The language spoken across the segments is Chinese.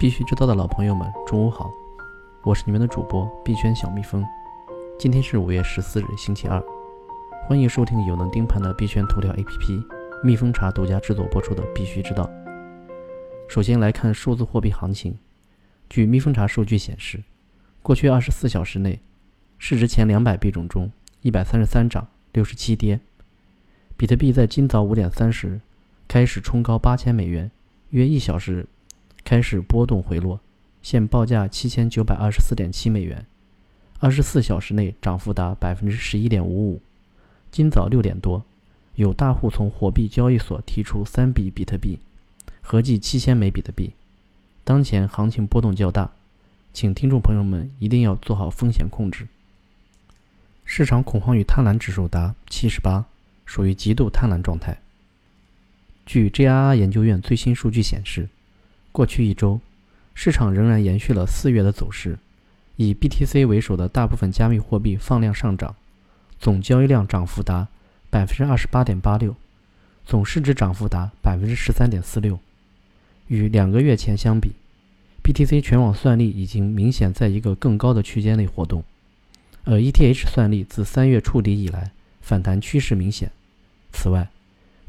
必须知道的老朋友们，中午好，我是你们的主播币圈小蜜蜂。今天是五月十四日，星期二，欢迎收听有能盯盘的币圈头条 APP 蜜蜂茶独家制作播出的《必须知道》。首先来看数字货币行情，据蜜蜂茶数据显示，过去二十四小时内，市值前两百币种中，一百三十三涨，六十七跌。比特币在今早五点三十开始冲高八千美元，约一小时开始波动回落，现报价七千九百二十四点七美元。二十四小时内涨幅达百分之十一点五五。今早六点多，有大户从火币交易所提出三笔比特币，合计七千枚比特币。当前行情波动较大，请听众朋友们一定要做好风险控制。市场恐慌与贪婪指数达七十八。属于极度贪婪状态。据 JRR 研究院最新数据显示，过去一周，市场仍然延续了四月的走势，以 BTC 为首的大部分加密货币放量上涨，总交易量涨幅达百分之二十八点八六，总市值涨幅达百分之十三点四六。与两个月前相比，BTC 全网算力已经明显在一个更高的区间内活动，而 ETH 算力自三月触底以来反弹趋势明显。此外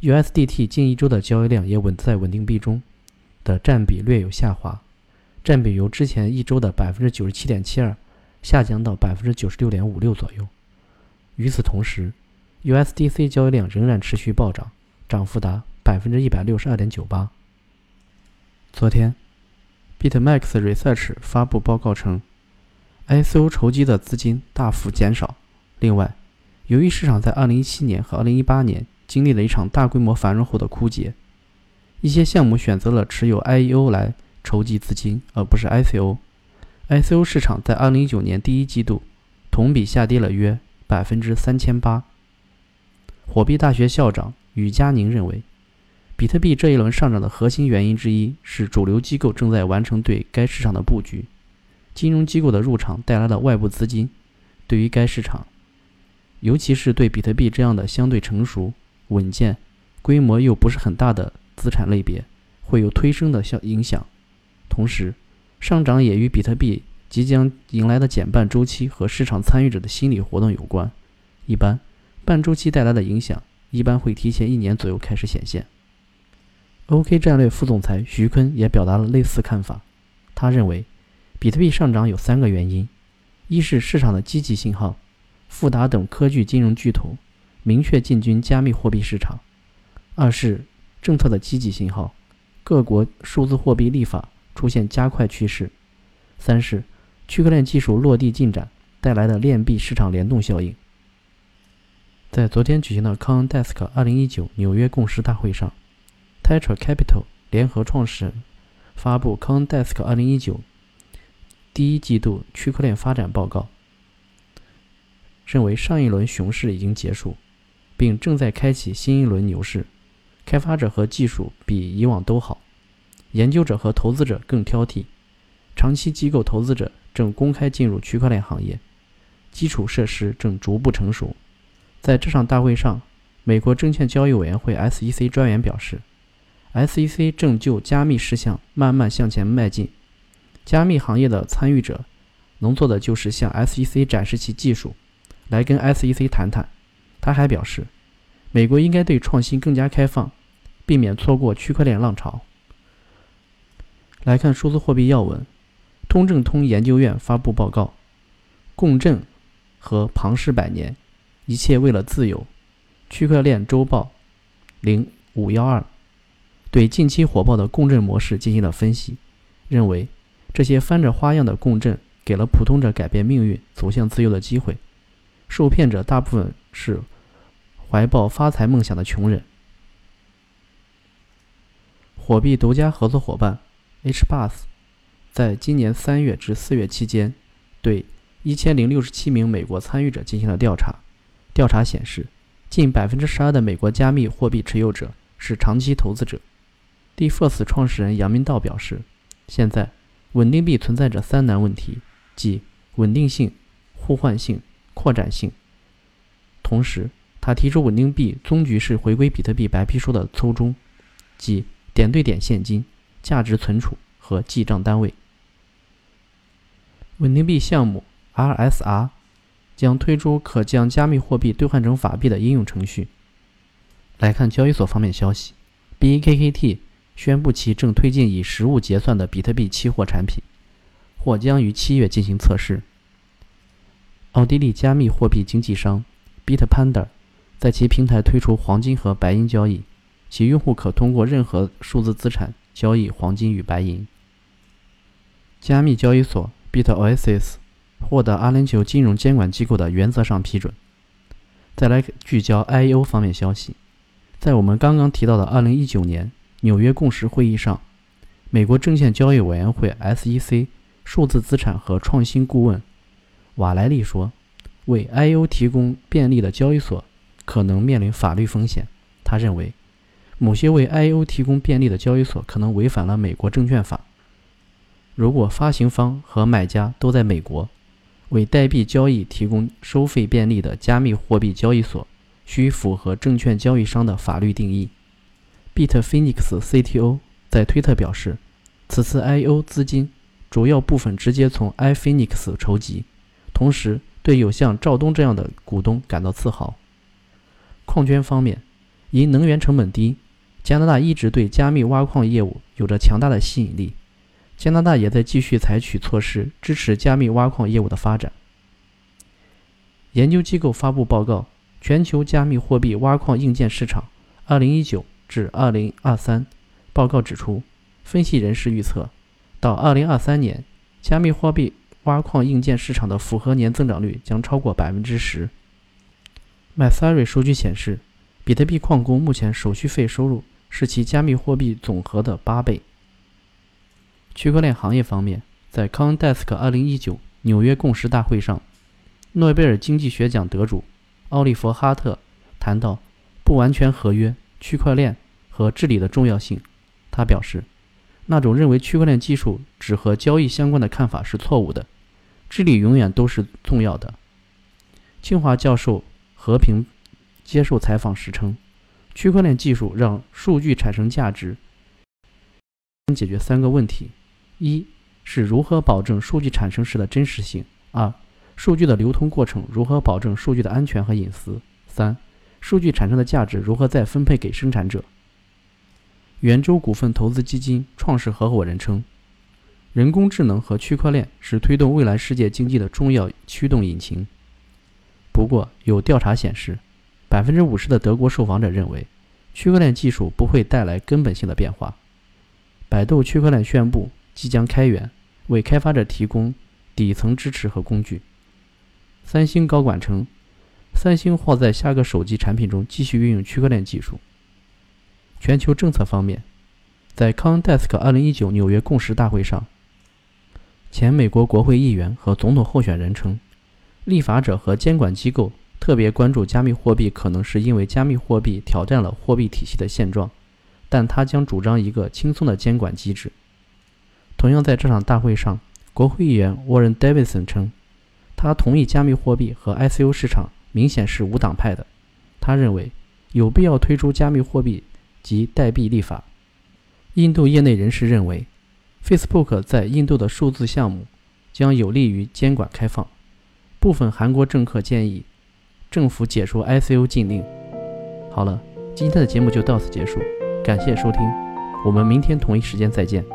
，USDT 近一周的交易量也稳在稳定币中的占比略有下滑，占比由之前一周的百分之九十七点七二下降到百分之九十六点五六左右。与此同时，USDC 交易量仍然持续暴涨，涨幅达百分之一百六十二点九八。昨天，BitMax Research 发布报告称，ICO 筹集的资金大幅减少。另外，由于市场在2017年和2018年经历了一场大规模繁荣后的枯竭，一些项目选择了持有 IEO 来筹集资金，而不是 ICO。ICO 市场在2019年第一季度同比下跌了约百分之三千八。火币大学校长宇佳宁认为，比特币这一轮上涨的核心原因之一是主流机构正在完成对该市场的布局，金融机构的入场带来了外部资金，对于该市场。尤其是对比特币这样的相对成熟、稳健、规模又不是很大的资产类别，会有推升的效影响。同时，上涨也与比特币即将迎来的减半周期和市场参与者的心理活动有关。一般，半周期带来的影响一般会提前一年左右开始显现。OK 战略副总裁徐坤也表达了类似看法。他认为，比特币上涨有三个原因：一是市场的积极信号。富达等科技金融巨头明确进军加密货币市场；二是政策的积极信号，各国数字货币立法出现加快趋势；三是区块链技术落地进展带来的链币市场联动效应。在昨天举行的 CoinDesk 2019纽约共识大会上，Tetra Capital 联合创始人发布 CoinDesk 2019第一季度区块链发展报告。认为上一轮熊市已经结束，并正在开启新一轮牛市。开发者和技术比以往都好，研究者和投资者更挑剔。长期机构投资者正公开进入区块链行业，基础设施正逐步成熟。在这场大会上，美国证券交易委员会 （SEC） 专员表示，SEC 正就加密事项慢慢向前迈进。加密行业的参与者能做的就是向 SEC 展示其技术。来跟 SEC 谈谈。他还表示，美国应该对创新更加开放，避免错过区块链浪潮。来看数字货币要闻，通证通研究院发布报告：共振和庞氏百年，一切为了自由。区块链周报零五幺二对近期火爆的共振模式进行了分析，认为这些翻着花样的共振给了普通者改变命运、走向自由的机会。受骗者大部分是怀抱发财梦想的穷人。火币独家合作伙伴 H Bus，在今年三月至四月期间，对一千零六十七名美国参与者进行了调查。调查显示，近百分之十二的美国加密货币持有者是长期投资者。DeFirst 创始人杨明道表示，现在稳定币存在着三难问题，即稳定性、互换性。扩展性。同时，他提出稳定币终局是回归比特币白皮书的初衷，即点对点现金、价值存储和记账单位。稳定币项目 RSR 将推出可将加密货币兑换成法币的应用程序。来看交易所方面消息，BKKT 宣布其正推进以实物结算的比特币期货产品，或将于七月进行测试。奥地利加密货币经纪商 Bitpanda 在其平台推出黄金和白银交易，其用户可通过任何数字资产交易黄金与白银。加密交易所 BitOasis 获得阿联酋金融监管机构的原则上批准。再来聚焦 IEO 方面消息。在我们刚刚提到的2019年纽约共识会议上，美国证券交易委员会 （SEC） 数字资产和创新顾问瓦莱利说：“为 I/O 提供便利的交易所可能面临法律风险。”他认为，某些为 I/O 提供便利的交易所可能违反了美国证券法。如果发行方和买家都在美国，为代币交易提供收费便利的加密货币交易所。需符合证券交易商的法律定义。Bitfinex CTO 在推特表示，此次 I/O 资金主要部分直接从 iFinex 筹集，同时对有像赵东这样的股东感到自豪。矿圈方面，因能源成本低，加拿大一直对加密挖矿业务有着强大的吸引力。加拿大也在继续采取措施支持加密挖矿业务的发展。研究机构发布报告。全球加密货币挖矿硬件市场，2019至2023报告指出，分析人士预测，到2023年，加密货币挖矿硬件市场的复合年增长率将超过百分之十。Mythari 数据显示，比特币矿工目前手续费收入是其加密货币总和的八倍。区块链行业方面，在 CoinDesk 2019纽约共识大会上，诺贝尔经济学奖得主。奥利弗·哈特谈到不完全合约、区块链和治理的重要性。他表示，那种认为区块链技术只和交易相关的看法是错误的，治理永远都是重要的。清华教授和平接受采访时称，区块链技术让数据产生价值，能解决三个问题：一是如何保证数据产生时的真实性；二。数据的流通过程如何保证数据的安全和隐私？三、数据产生的价值如何再分配给生产者？圆周股份投资基金创始合伙人称，人工智能和区块链是推动未来世界经济的重要驱动引擎。不过，有调查显示，百分之五十的德国受访者认为，区块链技术不会带来根本性的变化。百度区块链宣布即将开源，为开发者提供底层支持和工具。三星高管称，三星或在下个手机产品中继续运用区块链技术。全球政策方面，在 CoinDesk 2019纽约共识大会上，前美国国会议员和总统候选人称，立法者和监管机构特别关注加密货币，可能是因为加密货币挑战了货币体系的现状，但他将主张一个轻松的监管机制。同样在这场大会上，国会议员 Warren Davison 称。他同意加密货币和 ICO 市场明显是无党派的。他认为有必要推出加密货币及代币立法。印度业内人士认为，Facebook 在印度的数字项目将有利于监管开放。部分韩国政客建议政府解除 ICO 禁令。好了，今天的节目就到此结束，感谢收听，我们明天同一时间再见。